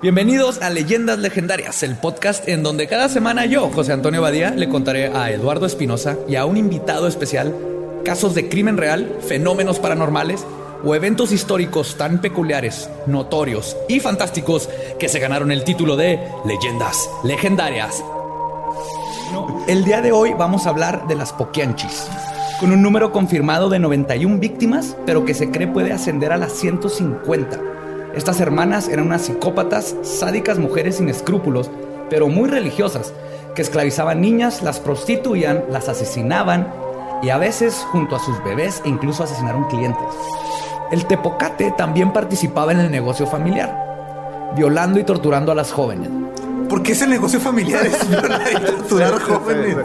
Bienvenidos a Leyendas Legendarias, el podcast en donde cada semana yo, José Antonio Badía, le contaré a Eduardo Espinosa y a un invitado especial casos de crimen real, fenómenos paranormales o eventos históricos tan peculiares, notorios y fantásticos que se ganaron el título de Leyendas Legendarias. El día de hoy vamos a hablar de las Poquianchis, con un número confirmado de 91 víctimas, pero que se cree puede ascender a las 150 estas hermanas eran unas psicópatas, sádicas mujeres sin escrúpulos, pero muy religiosas, que esclavizaban niñas, las prostituían, las asesinaban y a veces junto a sus bebés e incluso asesinaron clientes. El tepocate también participaba en el negocio familiar, violando y torturando a las jóvenes. ¿Por qué ese negocio familiar es violar y torturar jóvenes?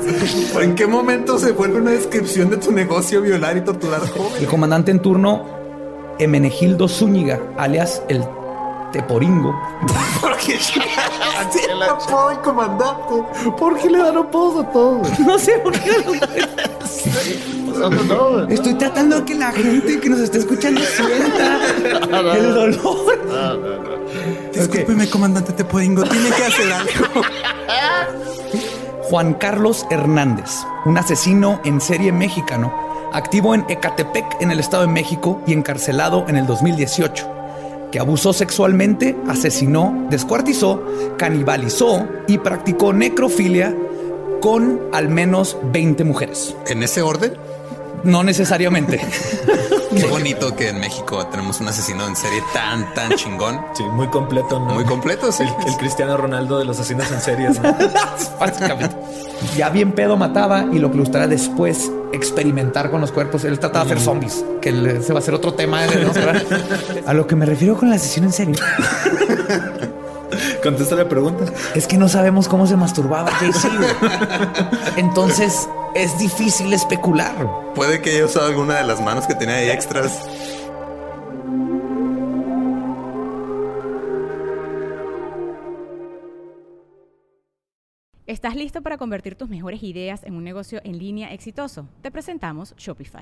¿En qué momento se vuelve una descripción de tu negocio violar y torturar jóvenes? El comandante en turno Emenegildo Zúñiga, alias el Teporingo. ¿Por qué el apodo del comandante? ¿Por qué le dan apodos a todos? No sé por qué. Estoy tratando de que la gente que nos está escuchando sienta el dolor. Discúlpeme, comandante Teporingo, tiene que hacer algo. Juan Carlos Hernández, un asesino en serie mexicano activo en Ecatepec, en el Estado de México, y encarcelado en el 2018, que abusó sexualmente, asesinó, descuartizó, canibalizó y practicó necrofilia con al menos 20 mujeres. ¿En ese orden? No necesariamente. Qué bonito que en México tenemos un asesino en serie tan, tan chingón. Sí, muy completo, ¿no? Muy completo, sí. El, Cristiano Ronaldo de los asesinos en series. Básicamente. Ya bien pedo mataba y lo que le gustaría después experimentar con los cuerpos. Él trataba de hacer mm. zombies, que se va a hacer otro tema. a lo que me refiero con la asesino en serie. Contesta la pregunta. Es que no sabemos cómo se masturbaba JC. Entonces es difícil especular. Puede que haya usado alguna de las manos que tenía ahí extras. ¿Estás listo para convertir tus mejores ideas en un negocio en línea exitoso? Te presentamos Shopify.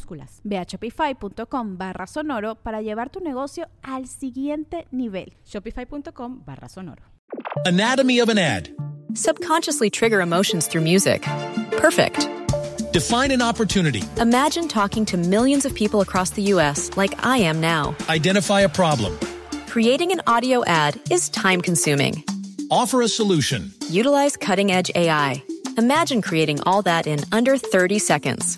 minúsculas Ve a shopify.com barra sonoro para llevar tu negocio al siguiente nivel. Shopify.com barra sonoro. Anatomy of an ad. Subconsciously trigger emotions through music. Perfect. Define an opportunity. Imagine talking to millions of people across the U.S. like I am now. Identify a problem. Creating an audio ad is time consuming. Offer a solution. Utilize cutting edge AI. Imagine creating all that in under 30 seconds.